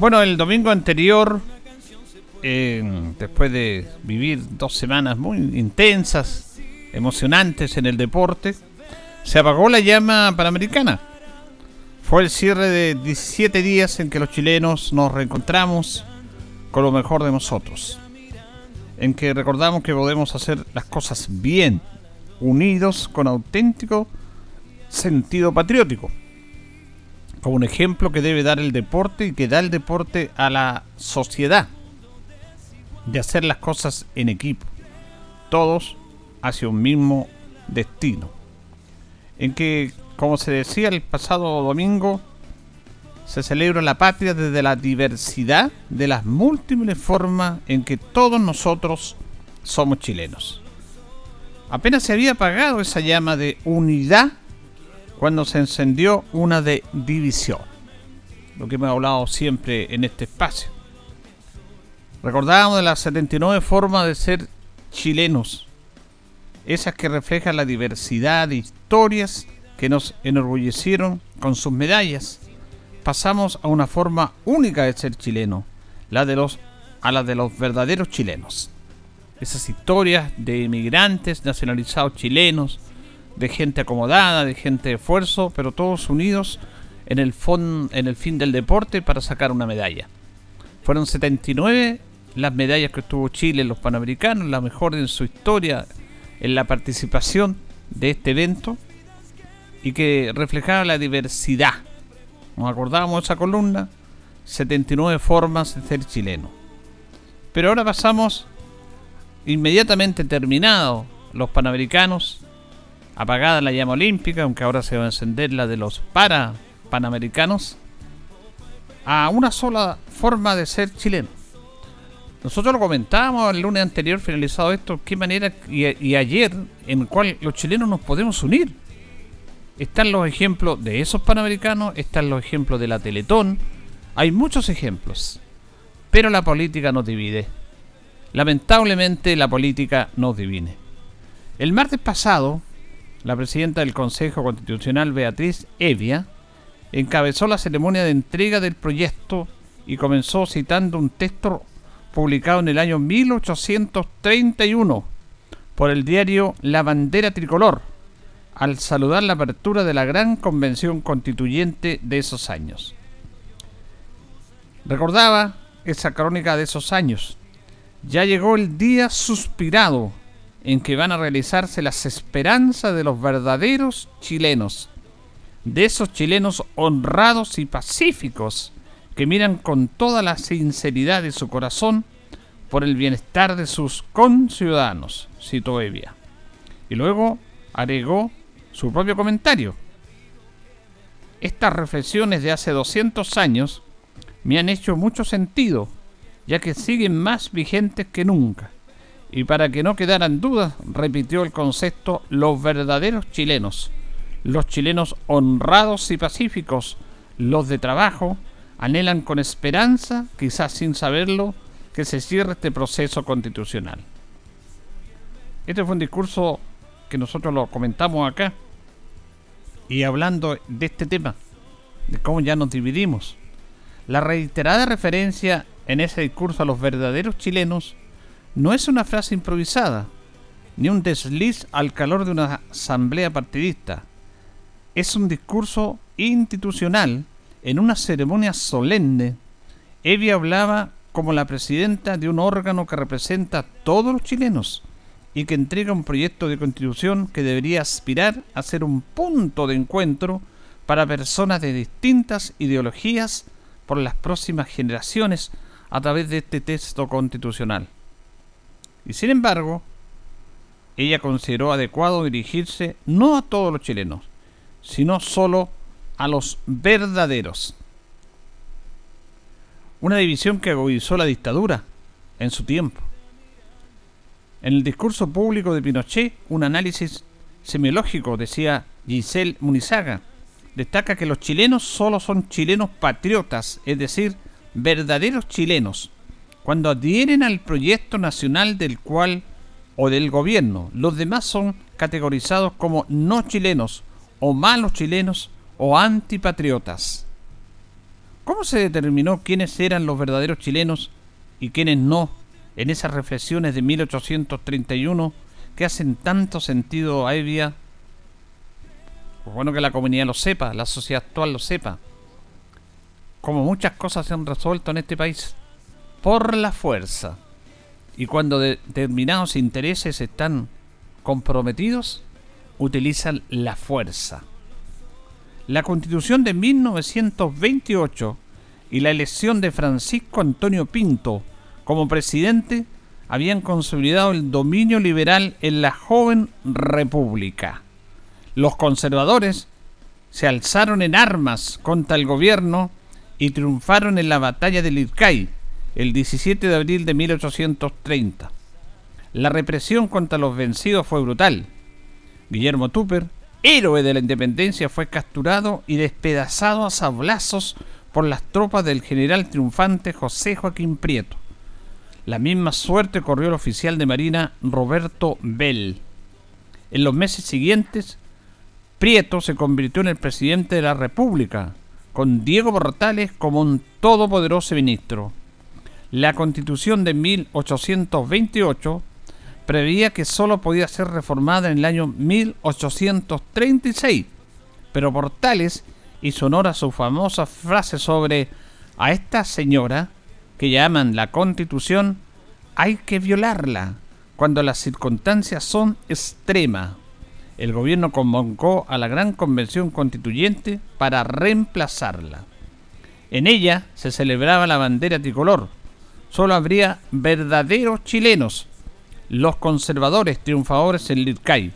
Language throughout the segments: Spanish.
Bueno, el domingo anterior, eh, después de vivir dos semanas muy intensas, emocionantes en el deporte, se apagó la llama panamericana. Fue el cierre de 17 días en que los chilenos nos reencontramos con lo mejor de nosotros. En que recordamos que podemos hacer las cosas bien, unidos con auténtico sentido patriótico como un ejemplo que debe dar el deporte y que da el deporte a la sociedad de hacer las cosas en equipo, todos hacia un mismo destino. En que, como se decía el pasado domingo, se celebra la patria desde la diversidad de las múltiples formas en que todos nosotros somos chilenos. Apenas se había apagado esa llama de unidad cuando se encendió una de división, lo que hemos hablado siempre en este espacio. Recordábamos de las 79 formas de ser chilenos, esas que reflejan la diversidad de historias que nos enorgullecieron con sus medallas. Pasamos a una forma única de ser chileno, la de los a la de los verdaderos chilenos. Esas historias de inmigrantes nacionalizados chilenos, de gente acomodada, de gente de esfuerzo, pero todos unidos en el, en el fin del deporte para sacar una medalla. Fueron 79 las medallas que obtuvo Chile en los Panamericanos, la mejor en su historia en la participación de este evento y que reflejaba la diversidad. Nos acordábamos de esa columna, 79 formas de ser chileno. Pero ahora pasamos inmediatamente terminados los Panamericanos apagada la llama olímpica, aunque ahora se va a encender la de los para panamericanos, a una sola forma de ser chileno. Nosotros lo comentábamos el lunes anterior, finalizado esto, qué manera y, ayer en el cual los chilenos nos podemos unir. Están los ejemplos de esos panamericanos, están los ejemplos de la Teletón, hay muchos ejemplos, pero la política nos divide. Lamentablemente la política nos divide. El martes pasado, la presidenta del Consejo Constitucional, Beatriz Evia, encabezó la ceremonia de entrega del proyecto y comenzó citando un texto publicado en el año 1831 por el diario La Bandera Tricolor, al saludar la apertura de la gran convención constituyente de esos años. Recordaba esa crónica de esos años. Ya llegó el día suspirado en que van a realizarse las esperanzas de los verdaderos chilenos, de esos chilenos honrados y pacíficos que miran con toda la sinceridad de su corazón por el bienestar de sus conciudadanos, citó Evia. Y luego agregó su propio comentario. Estas reflexiones de hace 200 años me han hecho mucho sentido, ya que siguen más vigentes que nunca y para que no quedaran dudas, repitió el concepto los verdaderos chilenos, los chilenos honrados y pacíficos, los de trabajo, anhelan con esperanza, quizás sin saberlo, que se cierre este proceso constitucional. Este fue un discurso que nosotros lo comentamos acá y hablando de este tema, de cómo ya nos dividimos. La reiterada referencia en ese discurso a los verdaderos chilenos no es una frase improvisada, ni un desliz al calor de una asamblea partidista. Es un discurso institucional en una ceremonia solemne. Evia hablaba como la presidenta de un órgano que representa a todos los chilenos y que entrega un proyecto de constitución que debería aspirar a ser un punto de encuentro para personas de distintas ideologías por las próximas generaciones a través de este texto constitucional. Y sin embargo, ella consideró adecuado dirigirse no a todos los chilenos, sino solo a los verdaderos. Una división que agudizó la dictadura en su tiempo. En el discurso público de Pinochet, un análisis semiológico, decía Giselle Munizaga, destaca que los chilenos solo son chilenos patriotas, es decir, verdaderos chilenos, cuando adhieren al proyecto nacional del cual o del gobierno. Los demás son categorizados como no chilenos o malos chilenos o antipatriotas. ¿Cómo se determinó quiénes eran los verdaderos chilenos y quiénes no en esas reflexiones de 1831 que hacen tanto sentido a Evia? Pues bueno que la comunidad lo sepa, la sociedad actual lo sepa. Como muchas cosas se han resuelto en este país por la fuerza. Y cuando determinados intereses están comprometidos, utilizan la fuerza. La constitución de 1928 y la elección de Francisco Antonio Pinto como presidente habían consolidado el dominio liberal en la joven república. Los conservadores se alzaron en armas contra el gobierno y triunfaron en la batalla de Lircay, el 17 de abril de 1830. La represión contra los vencidos fue brutal. Guillermo Tupper, héroe de la independencia, fue capturado y despedazado a sablazos por las tropas del general triunfante José Joaquín Prieto. La misma suerte corrió el oficial de Marina Roberto Bell. En los meses siguientes, Prieto se convirtió en el presidente de la República, con Diego Portales como un todopoderoso ministro. La constitución de 1828 preveía que sólo podía ser reformada en el año 1836, pero Portales hizo honor a su famosa frase sobre a esta señora que llaman la constitución hay que violarla cuando las circunstancias son extremas. El gobierno convocó a la gran convención constituyente para reemplazarla. En ella se celebraba la bandera tricolor, solo habría verdaderos chilenos, los conservadores triunfadores en Lircay.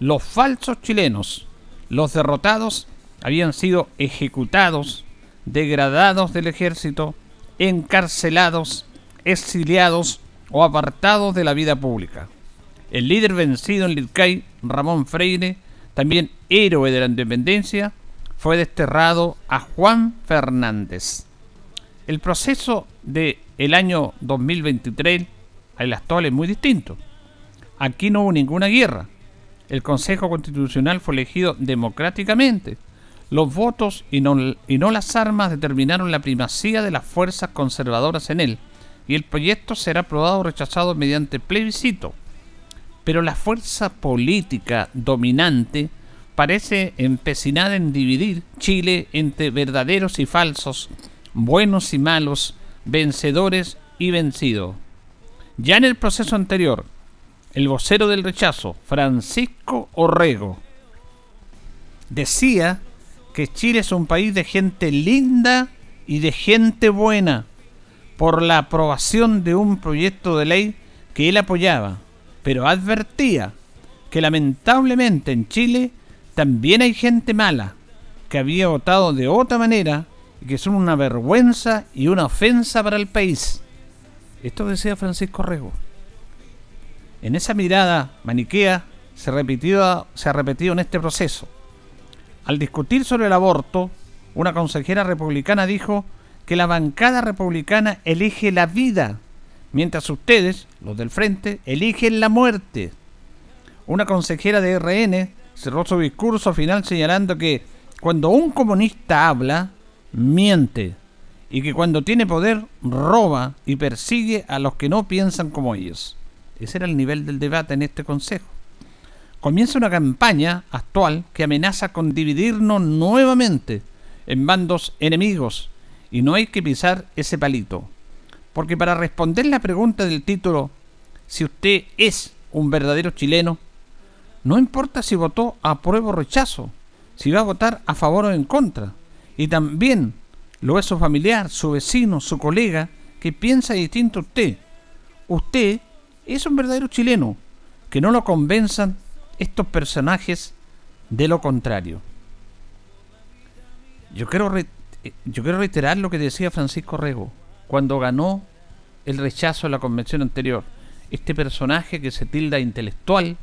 Los falsos chilenos, los derrotados, habían sido ejecutados, degradados del ejército, encarcelados, exiliados o apartados de la vida pública. El líder vencido en Lircay, Ramón Freire, también héroe de la independencia, fue desterrado a Juan Fernández. El proceso de el año 2023 al actual es muy distinto. Aquí no hubo ninguna guerra. El Consejo Constitucional fue elegido democráticamente. Los votos y no, y no las armas determinaron la primacía de las fuerzas conservadoras en él, y el proyecto será aprobado o rechazado mediante plebiscito. Pero la fuerza política dominante parece empecinada en dividir Chile entre verdaderos y falsos, buenos y malos, vencedores y vencidos. Ya en el proceso anterior, el vocero del rechazo, Francisco Orrego, decía que Chile es un país de gente linda y de gente buena por la aprobación de un proyecto de ley que él apoyaba, pero advertía que lamentablemente en Chile también hay gente mala que había votado de otra manera que son una vergüenza y una ofensa para el país. Esto decía Francisco Rego. En esa mirada maniquea se, se ha repetido en este proceso. Al discutir sobre el aborto, una consejera republicana dijo que la bancada republicana elige la vida, mientras ustedes, los del frente, eligen la muerte. Una consejera de RN cerró su discurso final señalando que cuando un comunista habla, miente y que cuando tiene poder roba y persigue a los que no piensan como ellos. Ese era el nivel del debate en este Consejo. Comienza una campaña actual que amenaza con dividirnos nuevamente en bandos enemigos y no hay que pisar ese palito. Porque para responder la pregunta del título, si usted es un verdadero chileno, no importa si votó a prueba o rechazo, si va a votar a favor o en contra. Y también lo es su familiar, su vecino, su colega, que piensa distinto a usted. Usted es un verdadero chileno, que no lo convenzan estos personajes de lo contrario. Yo quiero, eh, yo quiero reiterar lo que decía Francisco Rego cuando ganó el rechazo a la convención anterior. Este personaje que se tilda intelectual,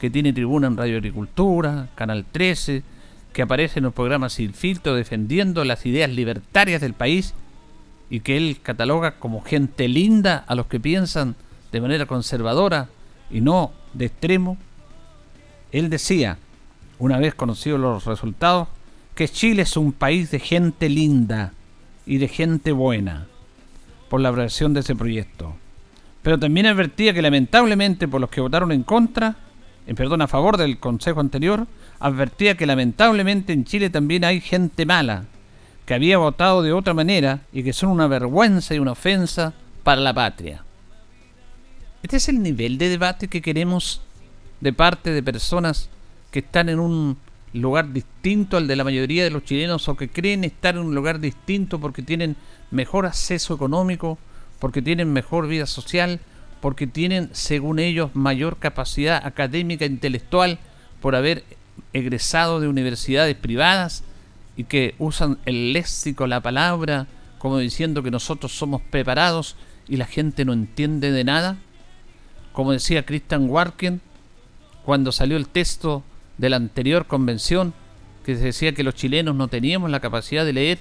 que tiene tribuna en Radio Agricultura, Canal 13, que aparece en los programas Sin Filtro defendiendo las ideas libertarias del país y que él cataloga como gente linda a los que piensan de manera conservadora y no de extremo, él decía, una vez conocidos los resultados, que Chile es un país de gente linda y de gente buena por la aprobación de ese proyecto. Pero también advertía que lamentablemente por los que votaron en contra, en perdón, a favor del consejo anterior, advertía que lamentablemente en Chile también hay gente mala, que había votado de otra manera y que son una vergüenza y una ofensa para la patria. Este es el nivel de debate que queremos de parte de personas que están en un lugar distinto al de la mayoría de los chilenos o que creen estar en un lugar distinto porque tienen mejor acceso económico, porque tienen mejor vida social, porque tienen, según ellos, mayor capacidad académica e intelectual por haber egresado de universidades privadas y que usan el léxico, la palabra, como diciendo que nosotros somos preparados y la gente no entiende de nada. Como decía Christian Warken cuando salió el texto de la anterior convención, que decía que los chilenos no teníamos la capacidad de leer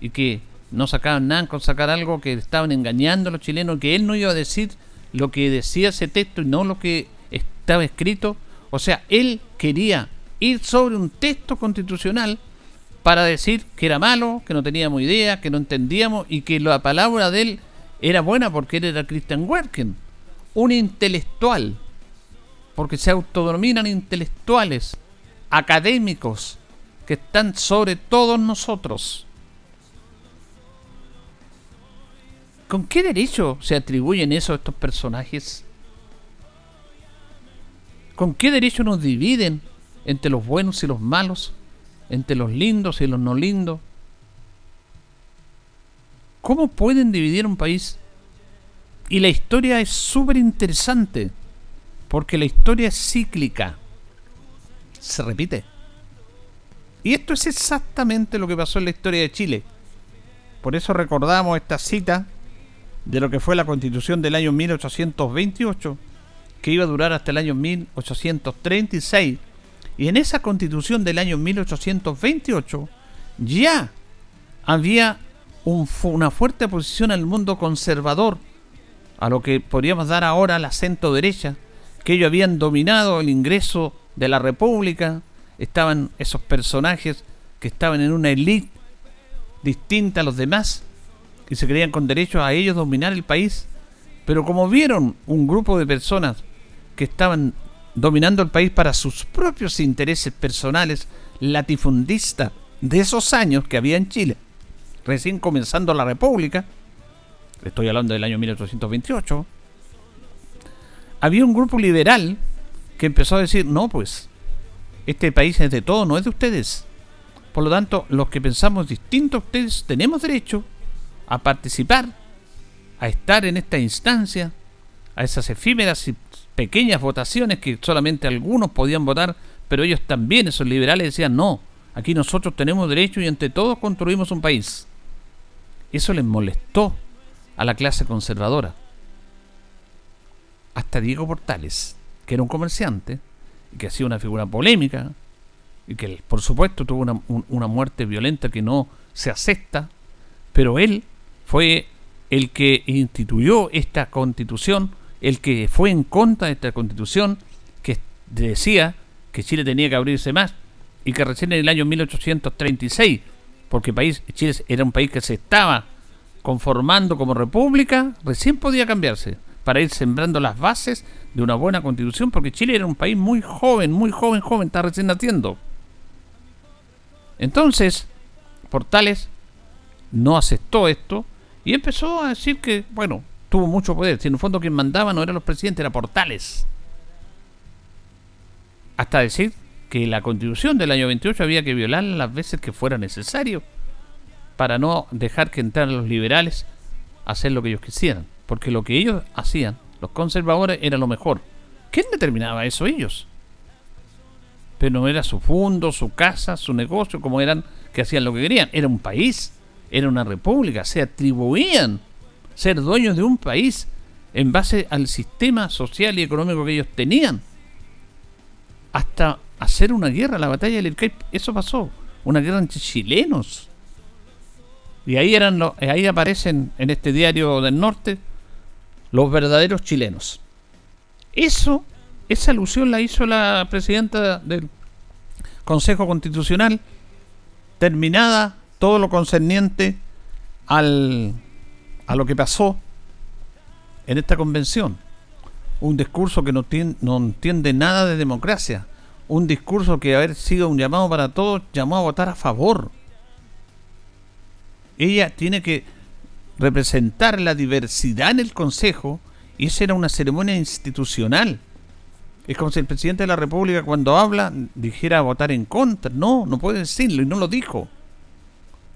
y que no sacaban nada con sacar algo, que estaban engañando a los chilenos, que él no iba a decir lo que decía ese texto y no lo que estaba escrito. O sea, él quería ir sobre un texto constitucional para decir que era malo, que no teníamos idea, que no entendíamos y que la palabra de él era buena porque él era Christian Werken, un intelectual, porque se autodominan intelectuales, académicos, que están sobre todos nosotros. ¿Con qué derecho se atribuyen eso a estos personajes? ¿Con qué derecho nos dividen entre los buenos y los malos? ¿Entre los lindos y los no lindos? ¿Cómo pueden dividir un país? Y la historia es súper interesante, porque la historia es cíclica. Se repite. Y esto es exactamente lo que pasó en la historia de Chile. Por eso recordamos esta cita de lo que fue la constitución del año 1828, que iba a durar hasta el año 1836. Y en esa constitución del año 1828 ya había una fuerte oposición al mundo conservador, a lo que podríamos dar ahora la centro derecha, que ellos habían dominado el ingreso de la República, estaban esos personajes que estaban en una élite distinta a los demás, y se creían con derecho a ellos dominar el país. Pero como vieron un grupo de personas que estaban dominando el país para sus propios intereses personales, latifundistas de esos años que había en Chile, recién comenzando la República, estoy hablando del año 1828, había un grupo liberal que empezó a decir, no, pues, este país es de todos, no es de ustedes. Por lo tanto, los que pensamos distinto a ustedes tenemos derecho a participar, a estar en esta instancia, a esas efímeras y pequeñas votaciones que solamente algunos podían votar, pero ellos también, esos liberales, decían, no, aquí nosotros tenemos derecho y entre todos construimos un país. Eso les molestó a la clase conservadora. Hasta Diego Portales, que era un comerciante y que hacía una figura polémica y que por supuesto tuvo una, una muerte violenta que no se acepta, pero él fue el que instituyó esta constitución, el que fue en contra de esta constitución, que decía que Chile tenía que abrirse más y que recién en el año 1836, porque país, Chile era un país que se estaba conformando como república, recién podía cambiarse para ir sembrando las bases de una buena constitución, porque Chile era un país muy joven, muy joven, joven, está recién naciendo. Entonces, Portales no aceptó esto y empezó a decir que, bueno, tuvo mucho poder. Si en fondo quien mandaba no eran los presidentes, era Portales. Hasta decir que la constitución del año 28 había que violarla las veces que fuera necesario para no dejar que entraran los liberales a hacer lo que ellos quisieran. Porque lo que ellos hacían, los conservadores, era lo mejor. ¿Quién determinaba eso ellos? Pero no era su fondo, su casa, su negocio, como eran que hacían lo que querían. Era un país, era una república, se atribuían ser dueños de un país en base al sistema social y económico que ellos tenían. Hasta hacer una guerra, la batalla del Ircay, eso pasó, una guerra entre chilenos. Y ahí eran los, ahí aparecen en este diario del norte los verdaderos chilenos. Eso, esa alusión la hizo la presidenta del Consejo Constitucional, terminada todo lo concerniente al, a lo que pasó en esta convención. Un discurso que no, entiende nada de democracia. Un discurso que haber sido un llamado para todos, llamó a votar a favor. Ella tiene que representar la diversidad en el Consejo y esa era una ceremonia institucional. Es como si el presidente de la República cuando habla dijera votar en contra. No, no puede decirlo y no lo dijo.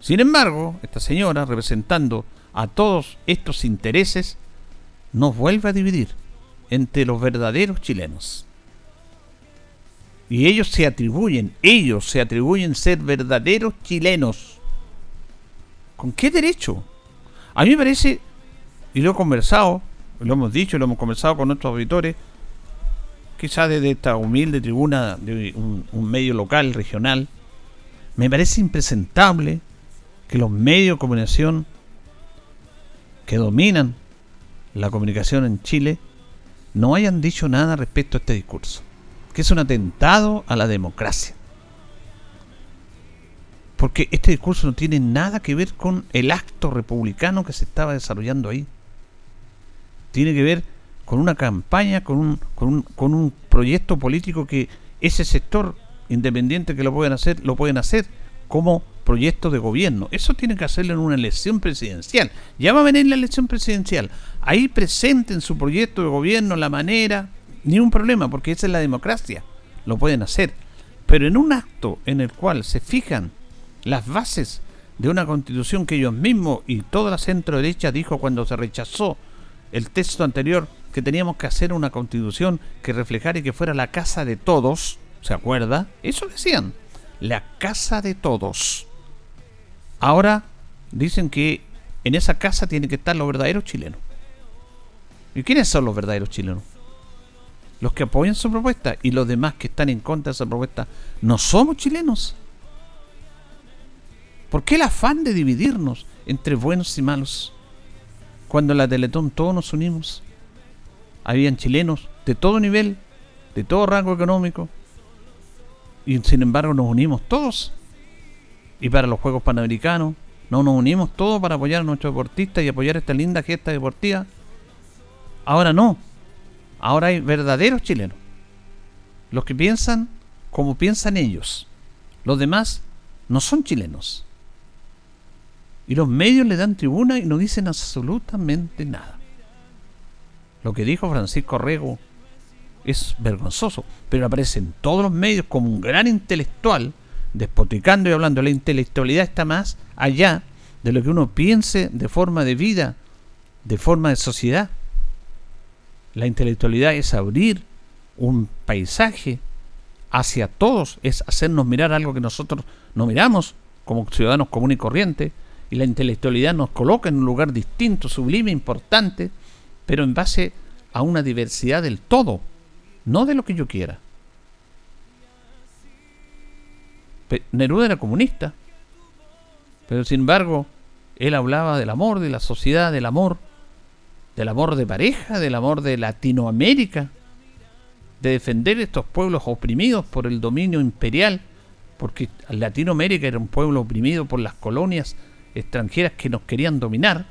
Sin embargo, esta señora, representando a todos estos intereses, nos vuelve a dividir entre los verdaderos chilenos. Y ellos se atribuyen, ellos se atribuyen ser verdaderos chilenos. ¿Con qué derecho? A mí me parece, y lo he conversado, lo hemos dicho, lo hemos conversado con nuestros auditores, quizás desde esta humilde tribuna de un, medio local, regional, me parece impresentable que los medios de comunicación que dominan la comunicación en Chile no hayan dicho nada respecto a este discurso, que es un atentado a la democracia. Porque este discurso no tiene nada que ver con el acto republicano que se estaba desarrollando ahí. Tiene que ver con una campaña, con un, con un, con un proyecto político que ese sector independiente que lo pueden hacer, lo pueden hacer como proyecto de gobierno. Eso tiene que hacerlo en una elección presidencial. Ya va a venir la elección presidencial. Ahí presenten su proyecto de gobierno, la manera, ni un problema, porque esa es la democracia. Lo pueden hacer. Pero en un acto en el cual se fijan las bases de una constitución que ellos mismos y toda la centro derecha dijo cuando se rechazó el texto anterior que teníamos que hacer una constitución que reflejara y que fuera la casa de todos, ¿se acuerda? Eso decían, la casa de todos. Ahora dicen que en esa casa tienen que estar los verdaderos chilenos. ¿Y quiénes son los verdaderos chilenos? Los que apoyan su propuesta y los demás que están en contra de esa propuesta no somos chilenos. ¿Por qué el afán de dividirnos entre buenos y malos? Cuando en la Teletón todos nos unimos. Habían chilenos de todo nivel, de todo rango económico. Y sin embargo nos unimos todos. Y para los Juegos Panamericanos, no nos unimos todos para apoyar a nuestros deportistas y apoyar esta linda gesta deportiva. Ahora no. Ahora hay verdaderos chilenos. Los que piensan como piensan ellos. Los demás no son chilenos. Y los medios le dan tribuna y no dicen absolutamente nada. Lo que dijo Francisco Rego es vergonzoso, pero aparece en todos los medios como un gran intelectual, despoticando y hablando. La intelectualidad está más allá de lo que uno piense de forma de vida, de forma de sociedad. La intelectualidad es abrir un paisaje hacia todos, es hacernos mirar algo que nosotros no miramos como ciudadanos comunes y corrientes, y la intelectualidad nos coloca en un lugar distinto, sublime, importante, pero en base a una diversidad del todo, no de lo que yo quiera. Neruda era comunista, pero sin embargo, él hablaba del amor, de la sociedad, del amor, del amor de pareja, del amor de Latinoamérica, de defender estos pueblos oprimidos por el dominio imperial, porque Latinoamérica era un pueblo oprimido por las colonias extranjeras que nos querían dominar,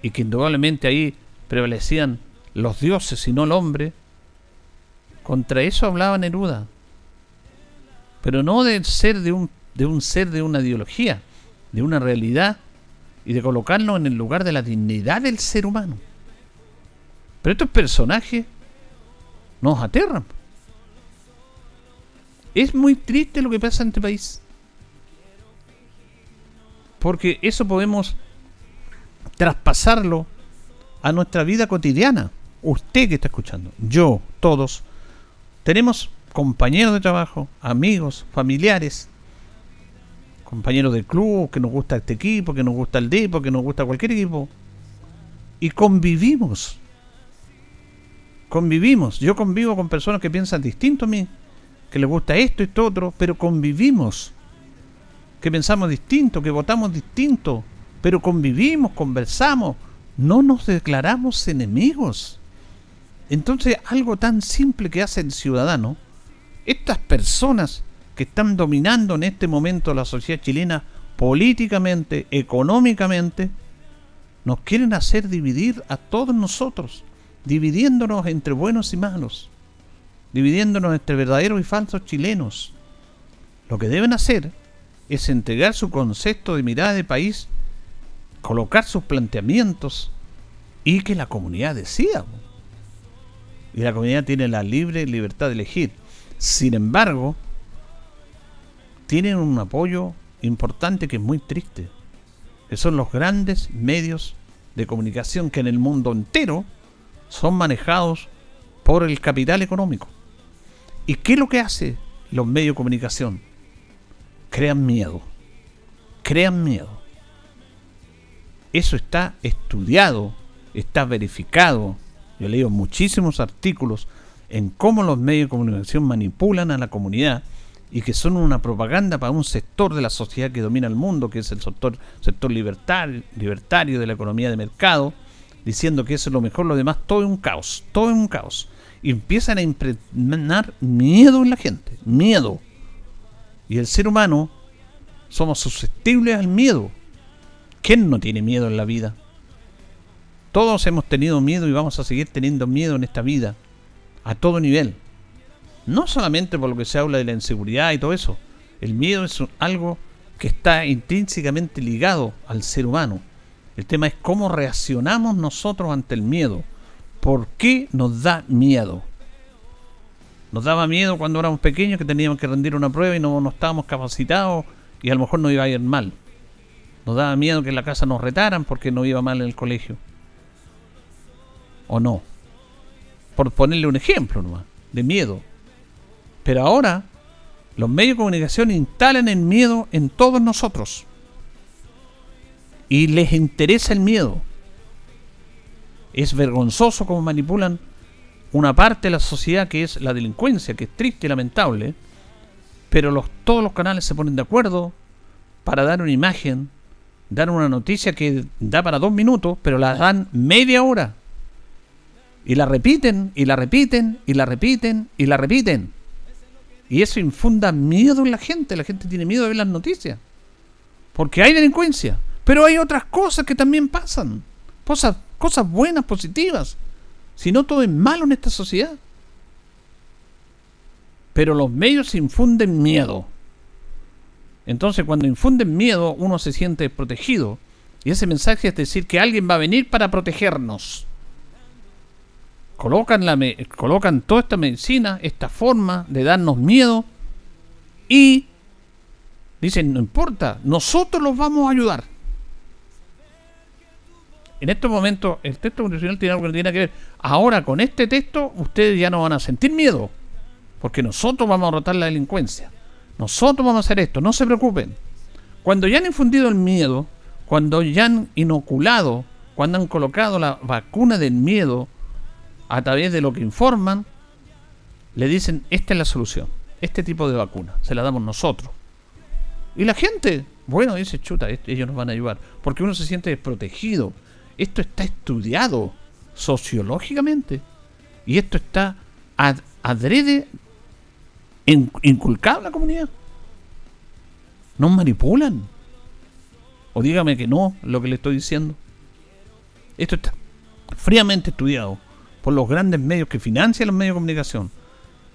y que indudablemente ahí prevalecían los dioses y no el hombre, contra eso hablaba Neruda. Pero no del ser de un, de un ser de una ideología, de una realidad, y de colocarlo en el lugar de la dignidad del ser humano. Pero estos personajes nos aterran. Es muy triste lo que pasa en este país. Porque eso podemos traspasarlo a nuestra vida cotidiana. Usted que está escuchando, yo, todos, tenemos compañeros de trabajo, amigos, familiares, compañeros del club, que nos gusta este equipo, que nos gusta el Depo, que nos gusta cualquier equipo. Y convivimos. Convivimos. Yo convivo con personas que piensan distinto a mí, que les gusta esto, esto, otro, pero convivimos. Que pensamos distinto, que votamos distinto, pero convivimos, conversamos, no nos declaramos enemigos. Entonces, algo tan simple que hace el ciudadano, estas personas que están dominando en este momento la sociedad chilena políticamente, económicamente, nos quieren hacer dividir a todos nosotros, dividiéndonos entre buenos y malos, dividiéndonos entre verdaderos y falsos chilenos. Lo que deben hacer es entregar su concepto de mirada de país colocar sus planteamientos y que la comunidad decida. Y la comunidad tiene la libre libertad de elegir. Sin embargo, tienen un apoyo importante que es muy triste, que son los grandes medios de comunicación que en el mundo entero son manejados por el capital económico. ¿Y qué es lo que hace los medios de comunicación? Crean miedo. Crean miedo. Eso está estudiado, está verificado. Yo he leído muchísimos artículos en cómo los medios de comunicación manipulan a la comunidad y que son una propaganda para un sector de la sociedad que domina el mundo, que es el sector, libertario, libertario de la economía de mercado, diciendo que eso es lo mejor, lo demás todo es un caos, todo es un caos. Y empiezan a impregnar miedo en la gente, miedo. Y el ser humano somos susceptibles al miedo. ¿Quién no tiene miedo en la vida? Todos hemos tenido miedo y vamos a seguir teniendo miedo en esta vida, a todo nivel. No solamente por lo que se habla de la inseguridad y todo eso. El miedo es algo que está intrínsecamente ligado al ser humano. El tema es cómo reaccionamos nosotros ante el miedo. ¿Por qué nos da miedo? Nos daba miedo cuando éramos pequeños que teníamos que rendir una prueba y no, no estábamos capacitados y a lo mejor nos iba a ir mal. Nos daba miedo que en la casa nos retaran porque no iba mal en el colegio. ¿O no? Por ponerle un ejemplo nomás, de miedo. Pero ahora los medios de comunicación instalan el miedo en todos nosotros. Y les interesa el miedo. Es vergonzoso cómo manipulan una parte de la sociedad que es la delincuencia, que es triste y lamentable. Pero todos los canales se ponen de acuerdo para dar una imagen dan una noticia que da para dos minutos, pero la dan media hora. Y la repiten, y la repiten, y la repiten, y la repiten. Y eso infunda miedo en la gente. La gente tiene miedo de ver las noticias. Porque hay delincuencia. Pero hay otras cosas que también pasan. Cosas, cosas buenas, positivas. Si no, todo es malo en esta sociedad. Pero los medios infunden miedo. Entonces cuando infunden miedo uno se siente protegido. Y ese mensaje es decir que alguien va a venir para protegernos. Colocan, la colocan toda esta medicina, esta forma de darnos miedo y dicen, no importa, nosotros los vamos a ayudar. En estos momentos el texto constitucional tiene algo que tiene que ver. Ahora con este texto ustedes ya no van a sentir miedo, porque nosotros vamos a rotar la delincuencia. Nosotros vamos a hacer esto, no se preocupen. Cuando ya han infundido el miedo, cuando ya han inoculado, cuando han colocado la vacuna del miedo a través de lo que informan, le dicen, esta es la solución, este tipo de vacuna, se la damos nosotros. Y la gente, bueno, dice, chuta, ellos nos van a ayudar, porque uno se siente desprotegido. Esto está estudiado sociológicamente y esto está adrede inculcado en la comunidad. Nos manipulan. O dígame que no, lo que le estoy diciendo. Esto está fríamente estudiado por los grandes medios que financian los medios de comunicación,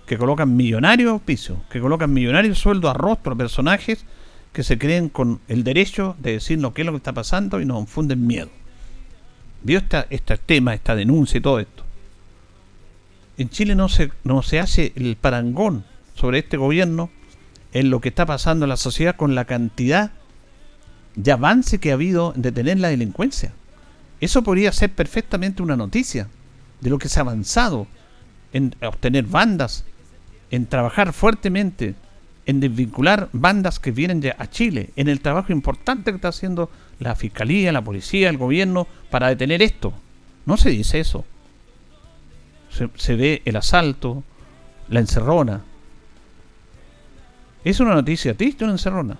que colocan millonarios auspicios, que colocan millonarios sueldos a rostro a personajes que se creen con el derecho de decirnos qué es lo que está pasando y nos infunden miedo. ¿Vio este tema, esta denuncia y todo esto? En Chile no se, no se hace el parangón sobre este gobierno en lo que está pasando en la sociedad con la cantidad de avance que ha habido en detener la delincuencia. Eso podría ser perfectamente una noticia de lo que se ha avanzado en obtener bandas, en trabajar fuertemente, en desvincular bandas que vienen ya a Chile, en el trabajo importante que está haciendo la fiscalía, la policía, el gobierno para detener esto. No se dice eso. Se, ve el asalto, la encerrona. Es una noticia triste una encerrona.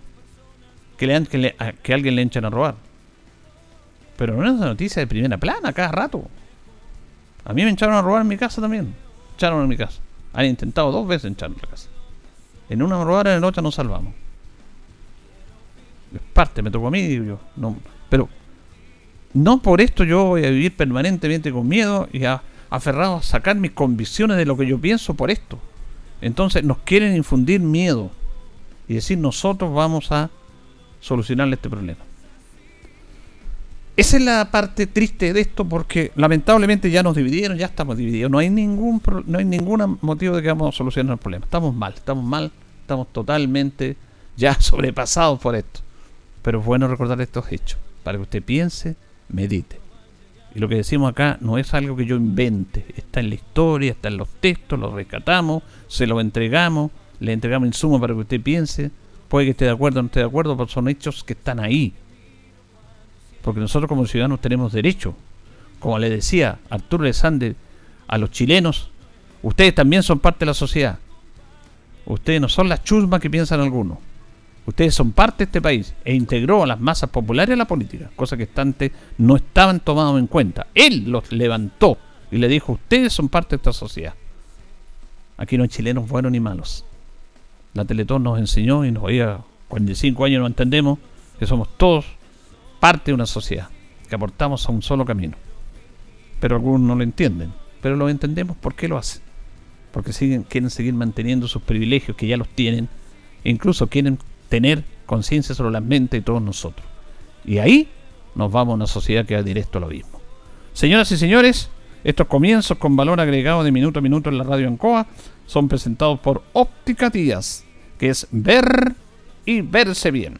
Que, le, que, que alguien le echen a robar. Pero no es una noticia de primera plana cada rato. A mí me echaron a robar en mi casa también. Echaron en mi casa. Han intentado dos veces echarme en la casa. En una robar, en la otra nos salvamos. Es parte, me tocó a mí, yo. No, pero no por esto yo voy a vivir permanentemente con miedo y aferrado a sacar mis convicciones de lo que yo pienso por esto. Entonces nos quieren infundir miedo y decir nosotros vamos a solucionarle este problema. Esa es la parte triste de esto porque lamentablemente ya nos dividieron, ya estamos divididos. No hay ningún no hay ningún motivo de que vamos a solucionar el problema. Estamos mal, estamos mal, estamos totalmente ya sobrepasados por esto. Pero es bueno recordar estos hechos para que usted piense, medite. Y lo que decimos acá no es algo que yo invente, está en la historia, está en los textos, lo rescatamos, se lo entregamos, le entregamos insumo para que usted piense, puede que esté de acuerdo o no esté de acuerdo, pero son hechos que están ahí, porque nosotros como ciudadanos tenemos derecho. Como le decía Arturo Alexander a los chilenos, ustedes también son parte de la sociedad. Ustedes no son las chusmas que piensan algunos. Ustedes son parte de este país e integró a las masas populares a la política, cosa que antes no estaban tomados en cuenta. Él los levantó y le dijo, ustedes son parte de esta sociedad. Aquí no hay chilenos buenos ni malos. La Teletón nos enseñó y nos oía 45 años no entendemos que somos todos parte de una sociedad, que aportamos a un solo camino. Pero algunos no lo entienden, pero lo entendemos por qué lo hacen. Porque siguen, quieren seguir manteniendo sus privilegios que ya los tienen, e incluso quieren tener conciencia sobre la mente de todos nosotros. Y ahí nos vamos a una sociedad que va directo a lo mismo. Señoras y señores, estos comienzos con valor agregado de minuto a minuto en la radio Ancoa son presentados por Óptica Díaz, que es ver y verse bien.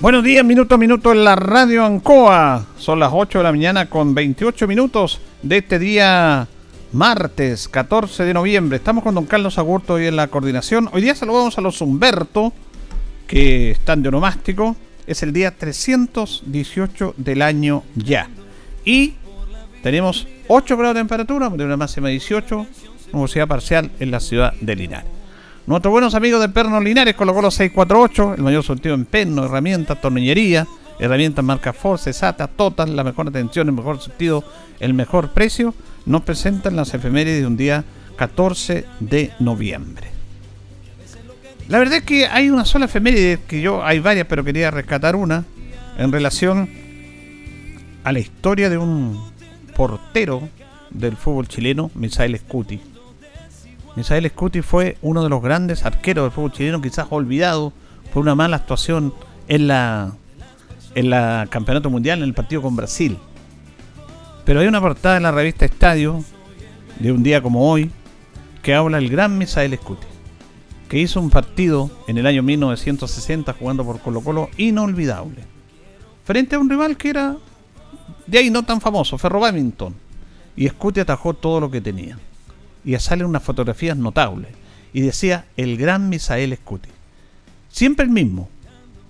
Buenos días, minuto a minuto en la radio Ancoa. Son las 8 de la mañana con 28 minutos de este día martes 14 de noviembre. Estamos con don Carlos Agurto hoy en la coordinación. Hoy día saludamos a los Humberto, que están de onomástico. Es el día 318 del año ya. Y tenemos 8 grados de temperatura, de una máxima de 18, nubosidad parcial en la ciudad de Linares. Nuestros buenos amigos de Pernos Linares colocó los 648, el mayor surtido en perno, herramientas, tornillería, herramientas marca Force, SATA, Total, la mejor atención, el mejor surtido, el mejor precio, nos presentan las efemérides de un día 14 de noviembre. La verdad es que hay una sola efeméride, que yo hay varias, pero quería rescatar una, en relación a la historia de un portero del fútbol chileno, Misael Scuti Misael Scuti fue uno de los grandes arqueros del fútbol chileno, quizás olvidado por una mala actuación en la en la campeonato mundial en el partido con Brasil. Pero hay una portada en la revista Estadio de un día como hoy que habla el gran Misael Scuti, que hizo un partido en el año 1960 jugando por Colo Colo inolvidable, frente a un rival que era de ahí no tan famoso, Ferro Badminton, y Scuti atajó todo lo que tenía y salen unas fotografías notables. Y decía el gran Misael Scuti. Siempre el mismo,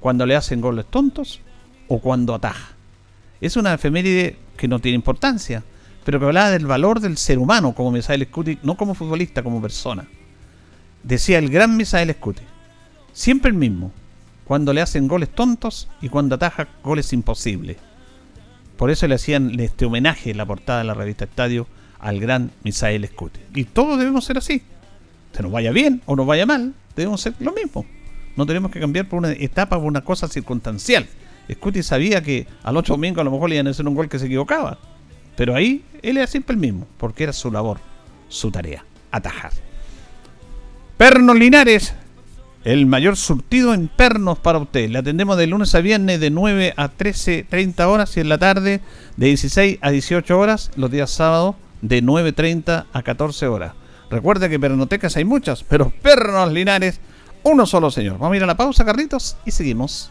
cuando le hacen goles tontos o cuando ataja. Es una efeméride que no tiene importancia, pero que hablaba del valor del ser humano como Misael Scuti, no como futbolista, como persona. Decía el gran Misael Scuti, siempre el mismo, cuando le hacen goles tontos y cuando ataja goles imposibles. Por eso le hacían este homenaje en la portada de la revista Estadio al gran Misael Scuti. Y todos debemos ser así. Se nos vaya bien o nos vaya mal, debemos ser lo mismo. No tenemos que cambiar por una etapa, por una cosa circunstancial. Scuti sabía que al otro domingo a lo mejor le iban a hacer un gol que se equivocaba. Pero ahí él era siempre el mismo, porque era su labor, su tarea, atajar. Pernos Linares, el mayor surtido en pernos para usted. Le atendemos de lunes a viernes de 9 a 13.30 horas y en la tarde de 16 a 18 horas, los días sábados de 9.30 a 14 horas. Recuerde que pernotecas hay muchas, pero pernos Linares, uno solo señor. Vamos a ir a la pausa, Carlitos, y seguimos.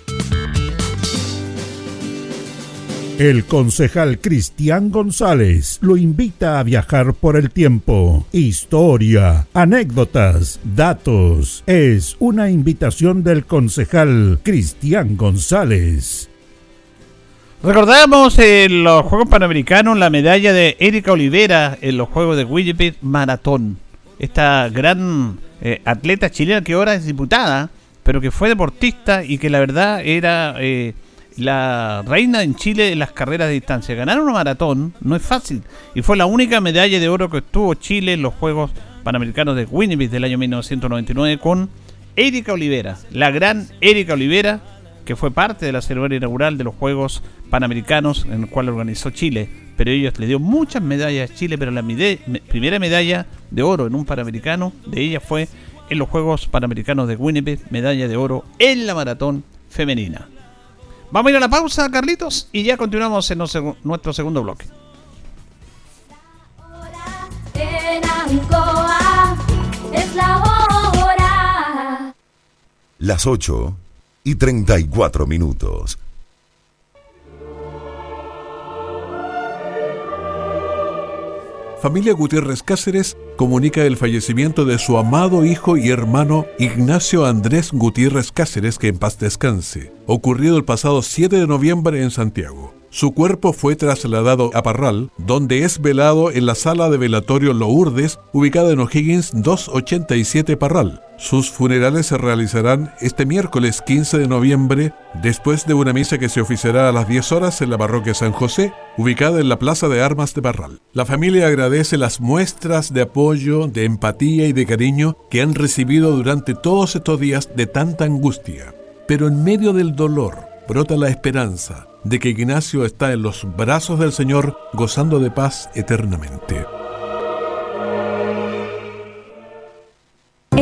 El concejal Cristian González lo invita a viajar por el tiempo. Historia, anécdotas, datos. Es una invitación del concejal Cristian González. Recordamos en los Juegos Panamericanos la medalla de Erika Olivera en los Juegos de Winnipeg Maratón. Esta gran eh, atleta chilena que ahora es diputada, pero que fue deportista y que la verdad era... Eh, la reina en Chile en las carreras de distancia. Ganar una maratón no es fácil y fue la única medalla de oro que obtuvo Chile en los Juegos Panamericanos de Winnipeg del año 1999 con Erika Olivera, la gran Erika Olivera, que fue parte de la ceremonia inaugural de los Juegos Panamericanos en el cual organizó Chile. Pero ellos le dio muchas medallas a Chile, pero la primera medalla de oro en un Panamericano de ella fue en los Juegos Panamericanos de Winnipeg, medalla de oro en la maratón femenina. Vamos a ir a la pausa, Carlitos, y ya continuamos en nuestro segundo bloque. Las 8 y 34 minutos. Familia Gutiérrez Cáceres comunica el fallecimiento de su amado hijo y hermano Ignacio Andrés Gutiérrez Cáceres, que en paz descanse, ocurrido el pasado 7 de noviembre en Santiago. Su cuerpo fue trasladado a Parral, donde es velado en la sala de velatorio Lourdes, ubicada en O'Higgins 287 Parral. Sus funerales se realizarán este miércoles 15 de noviembre, después de una misa que se oficiará a las 10 horas en la parroquia San José, ubicada en la Plaza de Armas de Parral. La familia agradece las muestras de apoyo, de empatía y de cariño que han recibido durante todos estos días de tanta angustia. Pero en medio del dolor, brota la esperanza de que Ignacio está en los brazos del Señor gozando de paz eternamente.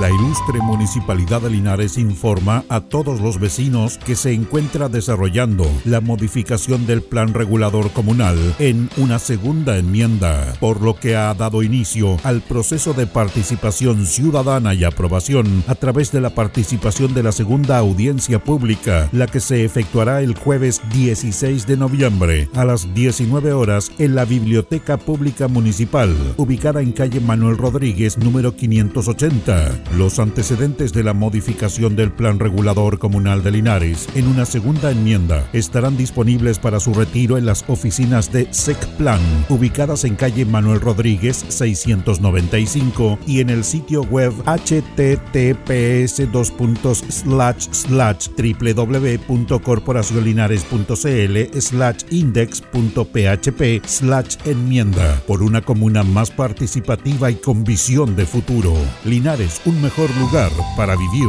La ilustre Municipalidad de Linares informa a todos los vecinos que se encuentra desarrollando la modificación del Plan Regulador Comunal en una segunda enmienda, por lo que ha dado inicio al proceso de participación ciudadana y aprobación a través de la participación de la segunda audiencia pública, la que se efectuará el jueves 16 de noviembre a las 19 horas en la Biblioteca Pública Municipal, ubicada en calle Manuel Rodríguez, número 580. Los antecedentes de la modificación del Plan Regulador Comunal de Linares en una segunda enmienda estarán disponibles para su retiro en las oficinas de SECPLAN, ubicadas en calle Manuel Rodríguez 695 y en el sitio web https www.corporacionlinares.cl slash index.php slash enmienda por una comuna más participativa y con visión de futuro. Linares, mejor lugar para vivir.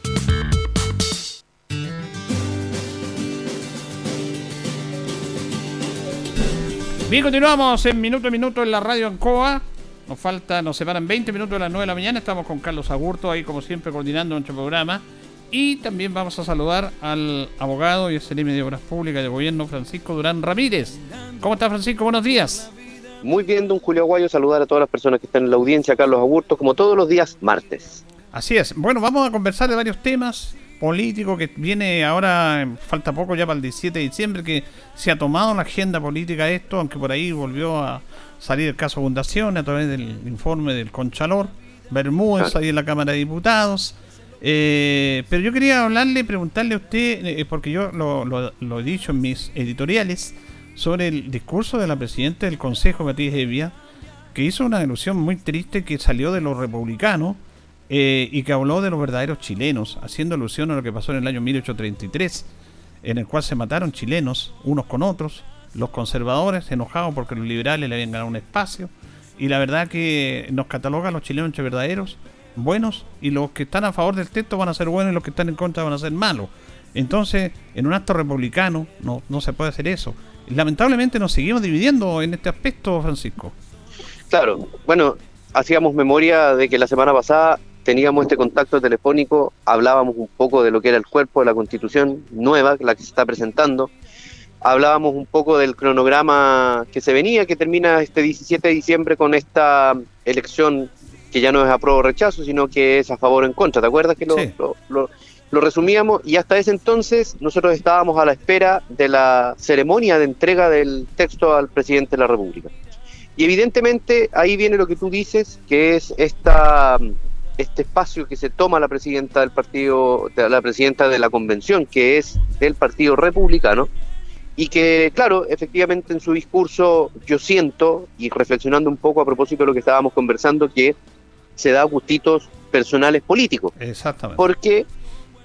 Bien, continuamos en minuto a minuto en la radio Ancoa. Nos falta, nos separan 20 minutos de las 9 de la mañana. Estamos con Carlos Agurto ahí, como siempre, coordinando nuestro programa. Y también vamos a saludar al abogado y SLM de Obras Públicas de Gobierno, Francisco Durán Ramírez. ¿Cómo está, Francisco? Buenos días. Muy bien, don Julio Aguayo. Saludar a todas las personas que están en la audiencia, Carlos Agurto, como todos los días martes. Así es. Bueno, vamos a conversar de varios temas político que viene ahora, falta poco ya para el 17 de diciembre, que se ha tomado la agenda política esto, aunque por ahí volvió a salir el caso Fundación a través del informe del Conchalor, Bermúdez ahí en la Cámara de Diputados. Eh, pero yo quería hablarle, preguntarle a usted, eh, porque yo lo, lo, he dicho en mis editoriales, sobre el discurso de la presidenta del Consejo, Matías Evia, que hizo una denuncia muy triste que salió de los republicanos eh, y que habló de los verdaderos chilenos, haciendo alusión a lo que pasó en el año 1833, en el cual se mataron chilenos unos con otros, los conservadores enojados porque los liberales le habían ganado un espacio, y la verdad que nos cataloga a los chilenos entre verdaderos, buenos, y los que están a favor del texto van a ser buenos y los que están en contra van a ser malos. Entonces, en un acto republicano no, no se puede hacer eso. lamentablemente nos seguimos dividiendo en este aspecto, Francisco. Claro, bueno, hacíamos memoria de que la semana pasada teníamos este contacto telefónico, hablábamos un poco de lo que era el cuerpo de la constitución nueva, la que se está presentando, hablábamos un poco del cronograma que se venía, que termina este 17 de diciembre con esta elección que ya no es a o rechazo, sino que es a favor o en contra. ¿Te acuerdas que lo, lo, lo, resumíamos? Y hasta ese entonces nosotros estábamos a la espera de la ceremonia de entrega del texto al presidente de la República. Y evidentemente ahí viene lo que tú dices, que es esta este espacio que se toma la presidenta del partido, la presidenta de la convención, que es del Partido Republicano, y que, claro, efectivamente en su discurso yo siento, y reflexionando un poco a propósito de lo que estábamos conversando, que se da gustitos personales políticos. Exactamente. Porque,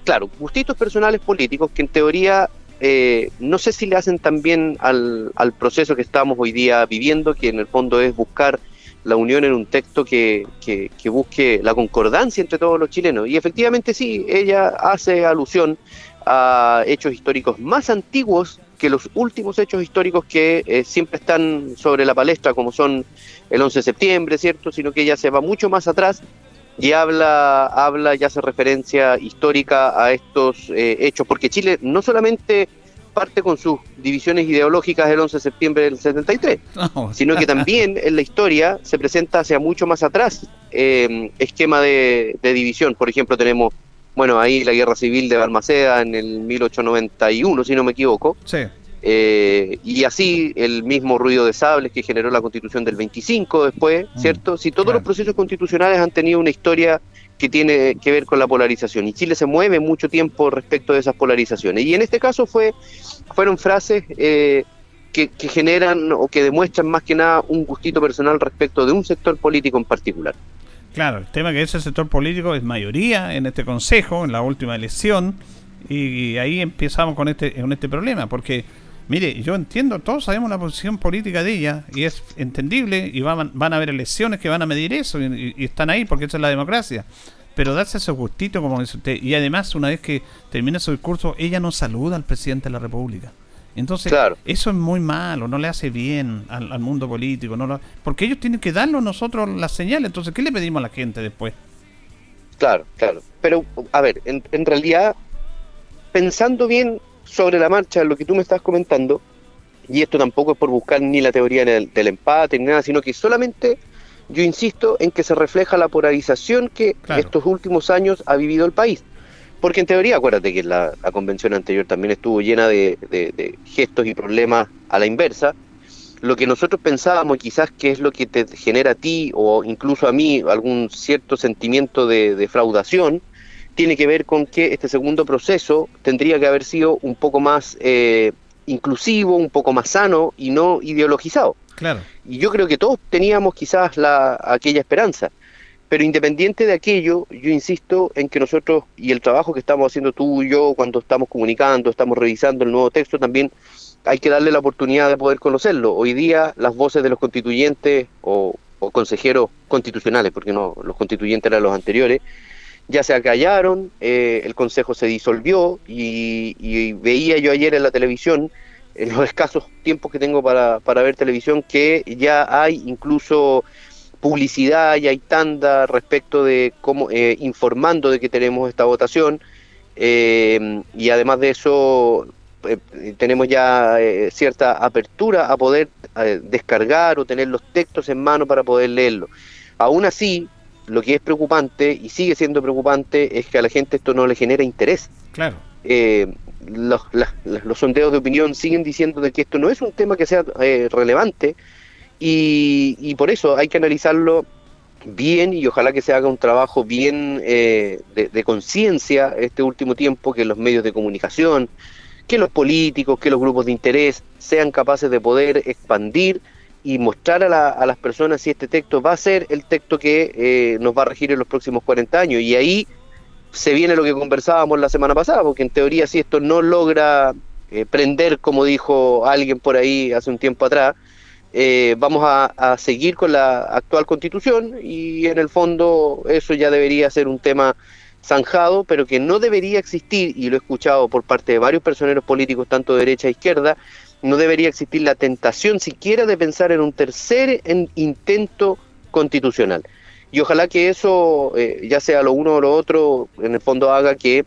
claro, gustitos personales políticos que en teoría eh, no sé si le hacen también al, al proceso que estamos hoy día viviendo, que en el fondo es buscar la unión en un texto que, que, busque la concordancia entre todos los chilenos. Y efectivamente sí, ella hace alusión a hechos históricos más antiguos que los últimos hechos históricos que eh, siempre están sobre la palestra, como son el 11 de septiembre, ¿cierto? Sino que ella se va mucho más atrás y habla, habla y hace referencia histórica a estos eh, hechos, porque Chile no solamente parte con sus divisiones ideológicas del 11 de septiembre del 73, sino que también en la historia se presenta hacia mucho más atrás eh, esquema de, división. Por ejemplo, tenemos, bueno, ahí la guerra civil de Balmaceda en el 1891, si no me equivoco. Eh, y así el mismo ruido de sables que generó la constitución del 25 después, mm, ¿cierto? Si todos los procesos constitucionales han tenido una historia que tiene que ver con la polarización. Y Chile se mueve mucho tiempo respecto de esas polarizaciones. Y en este caso fue, fueron frases eh, que, generan o que demuestran más que nada un gustito personal respecto de un sector político en particular. Claro, el tema que ese sector político es mayoría en este consejo, en la última elección, y, ahí empezamos con este, con este problema, porque, mire, yo entiendo, todos sabemos la posición política de ella, y es entendible, y van, van a haber elecciones que van a medir eso, y, y están ahí porque esa es la democracia pero darse ese gustito, como dice usted. Y además, una vez que termina su discurso, ella no saluda al presidente de la República. Entonces, eso es muy malo, no le hace bien al, mundo político, no porque ellos tienen que darnos nosotros las señales. Entonces, ¿qué le pedimos a la gente después? Claro, claro. Pero, a ver, en, realidad, pensando bien sobre la marcha, lo que tú me estás comentando, y esto tampoco es por buscar ni la teoría del, del empate ni nada, sino que solamente yo insisto en que se refleja la polarización que estos últimos años ha vivido el país. Porque en teoría, acuérdate que la, convención anterior también estuvo llena de, gestos y problemas a la inversa. Lo que nosotros pensábamos, quizás que es lo que te genera a ti o incluso a mí algún cierto sentimiento de defraudación, tiene que ver con que este segundo proceso tendría que haber sido un poco más eh, inclusivo, un poco más sano y no ideologizado. Claro. Y yo creo que todos teníamos quizás la, aquella esperanza. Pero independiente de aquello, yo insisto en que nosotros y el trabajo que estamos haciendo tú y yo cuando estamos comunicando, estamos revisando el nuevo texto, también hay que darle la oportunidad de poder conocerlo. Hoy día las voces de los constituyentes o, consejeros constitucionales, porque no, los constituyentes eran los anteriores, ya se acallaron, eh, el consejo se disolvió y veía yo ayer en la televisión en los escasos tiempos que tengo para, para ver televisión, que ya hay incluso publicidad, ya hay tanda respecto de cómo, eh, informando de que tenemos esta votación, eh, y además de eso eh, tenemos ya cierta apertura a poder descargar o tener los textos en mano para poder leerlo. Aún así, lo que es preocupante y sigue siendo preocupante es que a la gente esto no le genera interés. Claro los, los sondeos de opinión siguen diciendo de que esto no es un tema que sea eh, relevante y, por eso hay que analizarlo bien y ojalá que se haga un trabajo bien eh, de, conciencia este último tiempo, que los medios de comunicación, que los políticos, que los grupos de interés sean capaces de poder expandir y mostrar a, a las personas si este texto va a ser el texto que eh, nos va a regir en los próximos 40 años. Y ahí se viene lo que conversábamos la semana pasada, porque en teoría si esto no logra eh, prender, como dijo alguien por ahí hace un tiempo atrás, eh, vamos a, seguir con la actual constitución y en el fondo eso ya debería ser un tema zanjado, pero que no debería existir, y lo he escuchado por parte de varios personeros políticos, tanto de derecha e izquierda, no debería existir la tentación siquiera de pensar en un tercer intento constitucional y ojalá que eso, eh, ya sea lo uno o lo otro, en el fondo haga que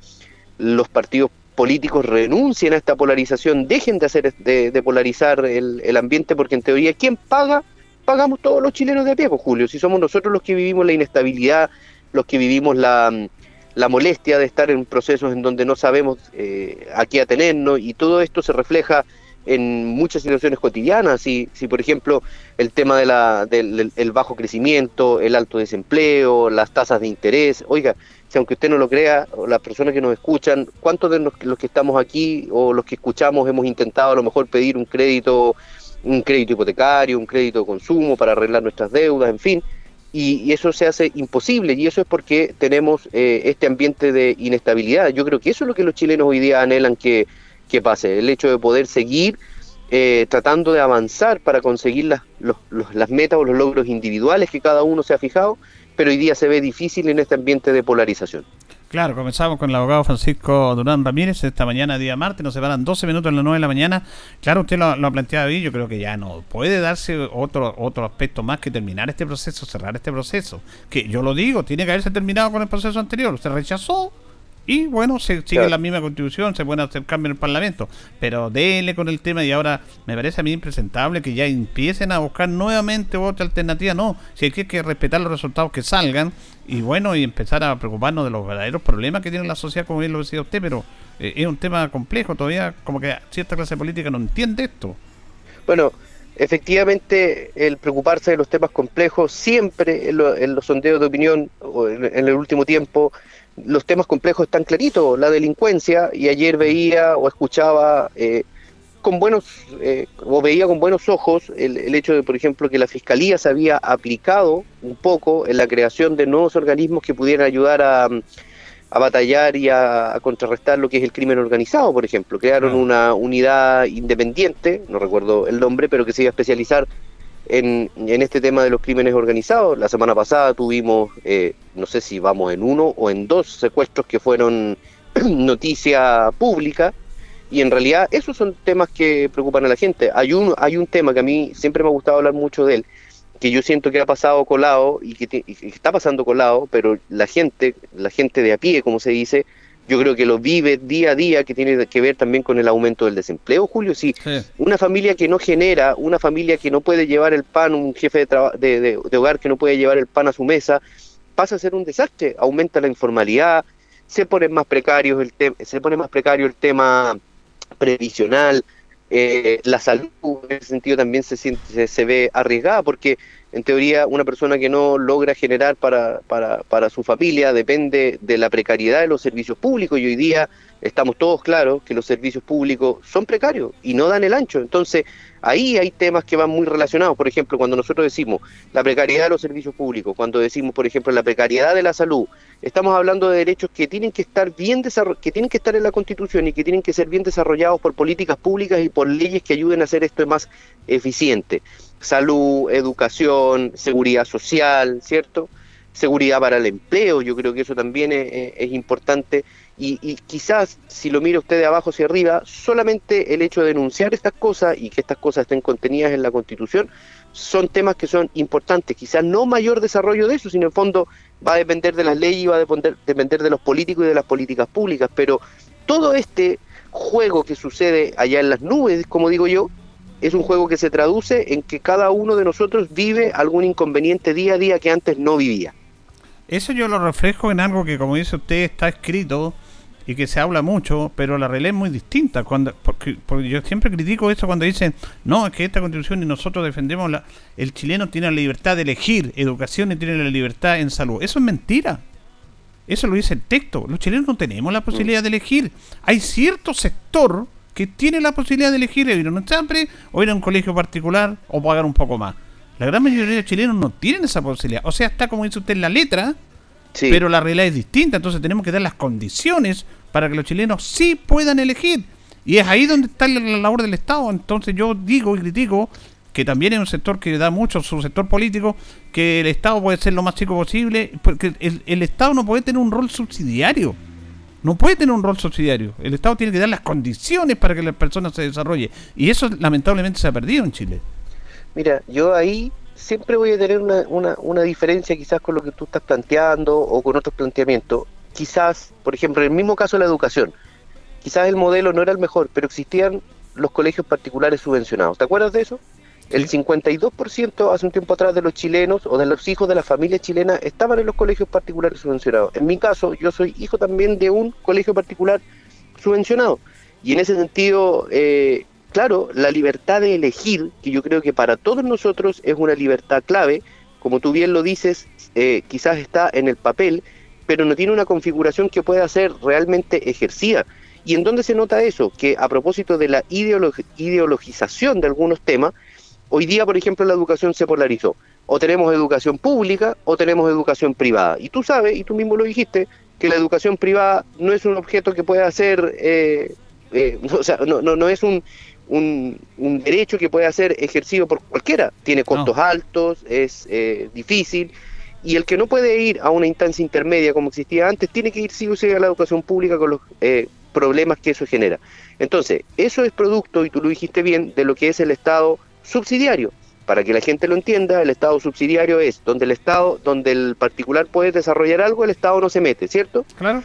los partidos políticos renuncien a esta polarización, dejen de hacer de, polarizar el, ambiente, porque en teoría, ¿quién paga? Pagamos todos los chilenos de a pie, pues, Julio. Si somos nosotros los que vivimos la inestabilidad, los que vivimos la, la molestia de estar en procesos en donde no sabemos eh, a qué atenernos, y todo esto se refleja en muchas situaciones cotidianas, si, si por ejemplo el tema de la, del, bajo crecimiento, el alto desempleo, las tasas de interés, oiga, si aunque usted no lo crea, las personas que nos escuchan, ¿cuántos de los, que estamos aquí o los que escuchamos hemos intentado a lo mejor pedir un crédito, un crédito hipotecario, un crédito de consumo para arreglar nuestras deudas, en fin? Y, eso se hace imposible y eso es porque tenemos eh, este ambiente de inestabilidad. Yo creo que eso es lo que los chilenos hoy día anhelan que que pase, el hecho de poder seguir eh, tratando de avanzar para conseguir las, las metas o los logros individuales que cada uno se ha fijado, pero hoy día se ve difícil en este ambiente de polarización. Claro, comenzamos con el abogado Francisco Durán Ramírez esta mañana, día martes, nos separan 12 minutos en las 9 de la mañana. Claro, usted lo, lo, ha planteado ahí, yo creo que ya no puede darse otro, otro aspecto más que terminar este proceso, cerrar este proceso. Que yo lo digo, tiene que haberse terminado con el proceso anterior. Usted rechazó y bueno, se sigue la misma constitución, se pueden hacer cambios en el Parlamento, pero déle con el tema y ahora me parece a mí impresentable que ya empiecen a buscar nuevamente otra alternativa. No, si hay que, respetar los resultados que salgan y bueno, y empezar a preocuparnos de los verdaderos problemas que tiene la sociedad, como bien lo decía usted, pero eh, es un tema complejo, todavía como que cierta clase política no entiende esto. Bueno, efectivamente el preocuparse de los temas complejos siempre en, los sondeos de opinión en, en el último tiempo los temas complejos están claritos, la delincuencia, y ayer veía o escuchaba eh, con buenos, eh, o veía con buenos ojos el, hecho de, por ejemplo, que la Fiscalía se había aplicado un poco en la creación de nuevos organismos que pudieran ayudar a, a batallar y a, contrarrestar lo que es el crimen organizado, por ejemplo. Crearon una unidad independiente, no recuerdo el nombre, pero que se iba a especializar en, en este tema de los crímenes organizados. La semana pasada tuvimos, eh, no sé si vamos en uno o en dos secuestros que fueron noticia pública y en realidad esos son temas que preocupan a la gente. Hay un, hay un tema que a mí siempre me ha gustado hablar mucho de él, que yo siento que ha pasado colado y que, está pasando colado, pero la gente, la gente de a pie, como se dice, yo creo que lo vive día a día, que tiene que ver también con el aumento del desempleo, Julio. Si una familia que no genera, una familia que no puede llevar el pan, un jefe de, de, hogar que no puede llevar el pan a su mesa, pasa a ser un desastre, aumenta la informalidad, se pone más precarios el se pone más precario el tema previsional, eh, la salud en ese sentido también se, siente, se, ve arriesgada porque en teoría una persona que no logra generar para, para, para su familia depende de la precariedad de los servicios públicos y hoy día estamos todos claros que los servicios públicos son precarios y no dan el ancho. Entonces, ahí hay temas que van muy relacionados. Por ejemplo, cuando nosotros decimos la precariedad de los servicios públicos, cuando decimos, por ejemplo, la precariedad de la salud, estamos hablando de derechos que tienen que estar bien que tienen que estar en la Constitución y que tienen que ser bien desarrollados por políticas públicas y por leyes que ayuden a hacer esto más eficiente. Salud, educación, seguridad social, ¿cierto? Seguridad para el empleo, yo creo que eso también es importante y, quizás, si lo mira usted de abajo hacia arriba, solamente el hecho de denunciar estas cosas y que estas cosas estén contenidas en la Constitución son temas que son importantes. Quizás no mayor desarrollo de eso, sino en fondo va a depender de las leyes y va a depender, depender de los políticos y de las políticas públicas. Pero todo este juego que sucede allá en las nubes, como digo yo, es un juego que se traduce en que cada uno de nosotros vive algún inconveniente día a día que antes no vivía. Eso yo lo reflejo en algo que, como dice usted, está escrito y que se habla mucho, pero la realidad es muy distinta. Cuando, porque, yo siempre critico eso cuando dicen, no, es que esta constitución y nosotros defendemos, la, el chileno tiene la libertad de elegir educación y tiene la libertad en salud. Eso es mentira. Eso lo dice el texto. Los chilenos no tenemos la posibilidad de elegir. Hay cierto sector que tiene la posibilidad de elegir ir a un chambre o ir a un colegio particular o pagar un poco más. La gran mayoría de chilenos no tienen esa posibilidad. O sea, está como dice usted en la letra, pero la realidad es distinta, entonces tenemos que dar las condiciones para que los chilenos sí puedan elegir. Y es ahí donde está la labor del Estado. Entonces yo digo y critico que también es un sector que da mucho, su sector político, que el Estado puede ser lo más chico posible, porque el, el Estado no puede tener un rol subsidiario. No puede tener un rol subsidiario. El Estado tiene que dar las condiciones para que la persona se desarrolle. Y eso lamentablemente se ha perdido en Chile. Mira, yo ahí siempre voy a tener una, una, una, diferencia quizás con lo que tú estás planteando o con otros planteamientos. Quizás, por ejemplo, en el mismo caso de la educación, quizás el modelo no era el mejor, pero existían los colegios particulares subvencionados. ¿Te acuerdas de eso? El 52% hace un tiempo atrás de los chilenos o de los hijos de la familia chilena estaban en los colegios particulares subvencionados. En mi caso, yo soy hijo también de un colegio particular subvencionado. Y en ese sentido, eh, claro, la libertad de elegir, que yo creo que para todos nosotros es una libertad clave, como tú bien lo dices, eh, quizás está en el papel, pero no tiene una configuración que pueda ser realmente ejercida. ¿Y en dónde se nota eso? Que a propósito de la ideologización de algunos temas, hoy día, por ejemplo, la educación se polarizó. O tenemos educación pública o tenemos educación privada. Y tú sabes, y tú mismo lo dijiste, que la educación privada no es un objeto que pueda ser, eh, eh, o sea, no, no, no es un, un, derecho que puede ser ejercido por cualquiera. Tiene costos altos, es eh, difícil, y el que no puede ir a una instancia intermedia como existía antes, tiene que ir sí o sí a la educación pública con los eh, problemas que eso genera. Entonces, eso es producto, y tú lo dijiste bien, de lo que es el Estado subsidiario. Para que la gente lo entienda, el Estado subsidiario es donde el Estado, donde el particular puede desarrollar algo, el Estado no se mete, ¿cierto? Claro.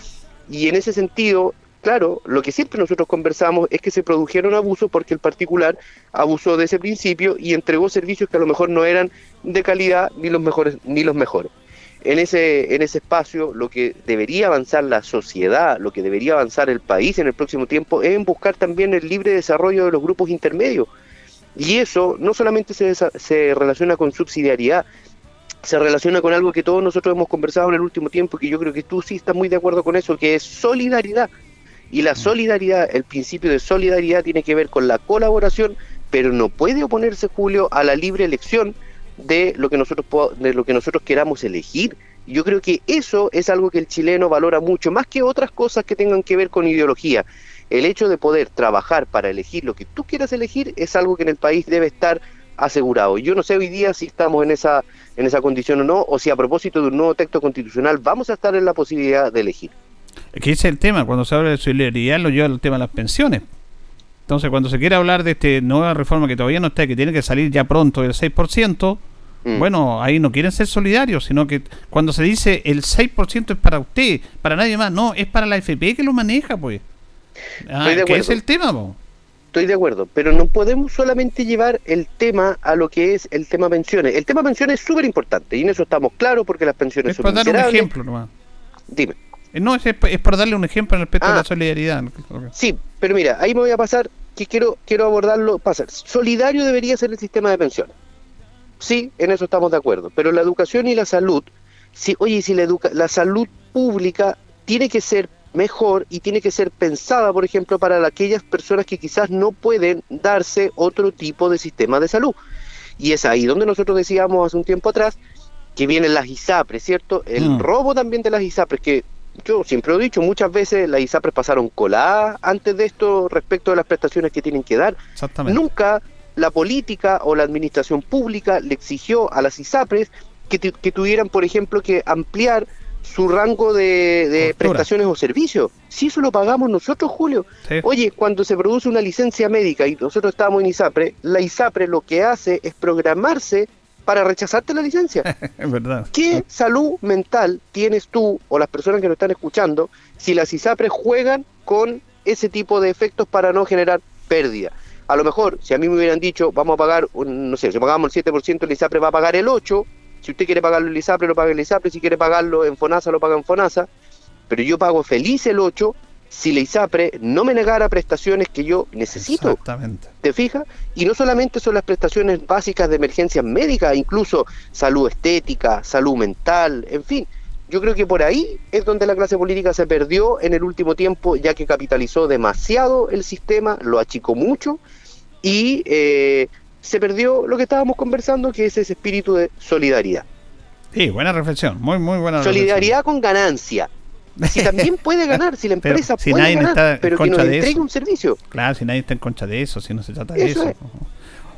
Y en ese sentido, Claro, lo que siempre nosotros conversamos es que se produjeron abusos porque el particular abusó de ese principio y entregó servicios que a lo mejor no eran de calidad ni los mejores ni los mejores. En ese en ese espacio lo que debería avanzar la sociedad, lo que debería avanzar el país en el próximo tiempo es en buscar también el libre desarrollo de los grupos intermedios. Y eso no solamente se, se relaciona con subsidiariedad, se relaciona con algo que todos nosotros hemos conversado en el último tiempo, que yo creo que tú sí estás muy de acuerdo con eso, que es solidaridad Y la solidaridad, el principio de solidaridad tiene que ver con la colaboración, pero no puede oponerse, Julio, a la libre elección de lo que nosotros de lo que nosotros queramos elegir. Yo creo que eso es algo que el chileno valora mucho, más que otras cosas que tengan que ver con ideología. El hecho de poder trabajar para elegir lo que tú quieras elegir es algo que en el país debe estar asegurado. Yo no sé hoy día si estamos en esa en esa condición o no, o si a propósito de un nuevo texto constitucional vamos a estar en la posibilidad de elegir. Es que ese es el tema, cuando se habla de solidaridad lo lleva el tema de las pensiones. Entonces, cuando se quiere hablar de esta nueva reforma que todavía no está, que tiene que salir ya pronto del 6%, mm. bueno, ahí no quieren ser solidarios, sino que cuando se dice el 6% es para usted, para nadie más, no, es para la FP que lo maneja, pues. Ah, ¿Qué es el tema, Estoy de acuerdo, pero no podemos solamente llevar el tema a lo que es el tema pensiones. El tema pensiones es súper importante y en eso estamos claros porque las pensiones es son para dar un ejemplo nomás. Dime. Eh, no, es, es por darle un ejemplo respecto a la ah. solidaridad. Sí, pero mira, ahí me voy a pasar que quiero quiero abordarlo. Pasar. Solidario debería ser el sistema de pensiones. Sí, en eso estamos de acuerdo. Pero la educación y la salud, si, oye, si la, educa la salud pública tiene que ser mejor y tiene que ser pensada, por ejemplo, para aquellas personas que quizás no pueden darse otro tipo de sistema de salud. Y es ahí donde nosotros decíamos hace un tiempo atrás que vienen las ISAPRES, ¿cierto? El mm. robo también de las ISAPRES, que yo siempre lo he dicho, muchas veces las ISAPRES pasaron coladas antes de esto respecto de las prestaciones que tienen que dar. Nunca la política o la administración pública le exigió a las ISAPRES que, que tuvieran, por ejemplo, que ampliar su rango de, prestaciones o servicios. Si eso lo pagamos nosotros, Julio. Oye, cuando se produce una licencia médica y nosotros estamos en ISAPRE, la ISAPRE lo que hace es programarse para rechazarte la licencia. es verdad. ¿Qué salud mental tienes tú o las personas que nos están escuchando si las ISAPRES juegan con ese tipo de efectos para no generar pérdida? A lo mejor, si a mí me hubieran dicho, vamos a pagar, no sé, si pagamos el 7%, la ISAPRE va a pagar el 8%, si usted quiere pagarlo en ISAPRE, lo paga en ISAPRE, si quiere pagarlo en FONASA, lo paga en FONASA, pero yo pago feliz el 8 si la ISAPRE no me negara prestaciones que yo necesito. Exactamente. ¿Te fijas? Y no solamente son las prestaciones básicas de emergencia médica, incluso salud estética, salud mental, en fin. Yo creo que por ahí es donde la clase política se perdió en el último tiempo, ya que capitalizó demasiado el sistema, lo achicó mucho y eh, se perdió lo que estábamos conversando, que es ese espíritu de solidaridad. Sí, buena reflexión, muy, muy buena Solidaridad con ganancia. Si también puede ganar, si la empresa puede ganar, pero que nos entregue un servicio. Claro, si nadie está en contra de eso, si no se trata de eso.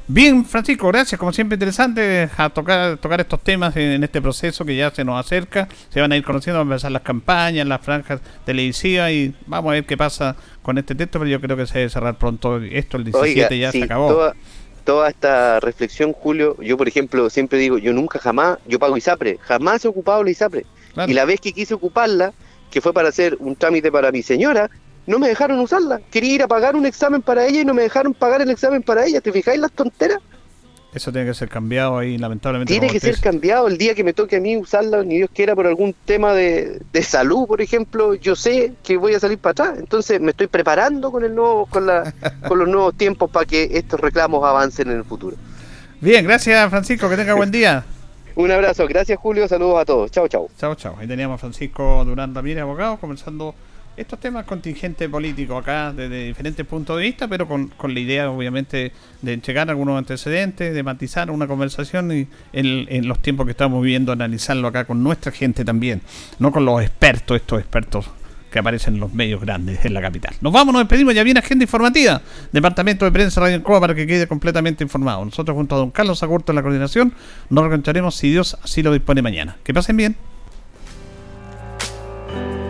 Bien, Francisco, gracias. Como siempre, interesante a tocar, tocar estos temas en, este proceso que ya se nos acerca. Se van a ir conociendo, van a empezar las campañas, las franjas televisivas y vamos a ver qué pasa con este texto, pero yo creo que se debe cerrar pronto esto. El 17 ya se acabó toda esta reflexión, Julio, yo por ejemplo siempre digo, yo nunca jamás, yo pago ISAPRE, jamás he ocupado la ISAPRE. Y la vez que quise ocuparla, que fue para hacer un trámite para mi señora, no me dejaron usarla. Quería ir a pagar un examen para ella y no me dejaron pagar el examen para ella. ¿Te fijáis las tonteras? Eso tiene que ser cambiado ahí, lamentablemente. Tiene que ser cambiado el día que me toque a mí usarla, ni Dios quiera, por algún tema de, salud, por ejemplo. Yo sé que voy a salir para atrás. Entonces me estoy preparando con, el nuevo, con, la, con los nuevos tiempos para que estos reclamos avancen en el futuro. Bien, gracias Francisco, que tenga buen día. Un abrazo, gracias Julio, saludos a todos. Chao, chao. Chao, chao. Ahí teníamos a Francisco Durán Ramírez, abogado, comenzando estos temas contingente político acá desde diferentes puntos de vista, pero con, la idea obviamente de entregar algunos antecedentes, de matizar una conversación y en, los tiempos que estamos viviendo analizarlo acá con nuestra gente también, no con los expertos, estos expertos que aparecen en los medios grandes en la capital. Nos vamos, nos despedimos, ya viene agenda informativa, Departamento de Prensa Radio Encoa para que quede completamente informado. Nosotros junto a don Carlos Agurto en la coordinación nos reencontraremos si Dios así lo dispone mañana. Que pasen bien.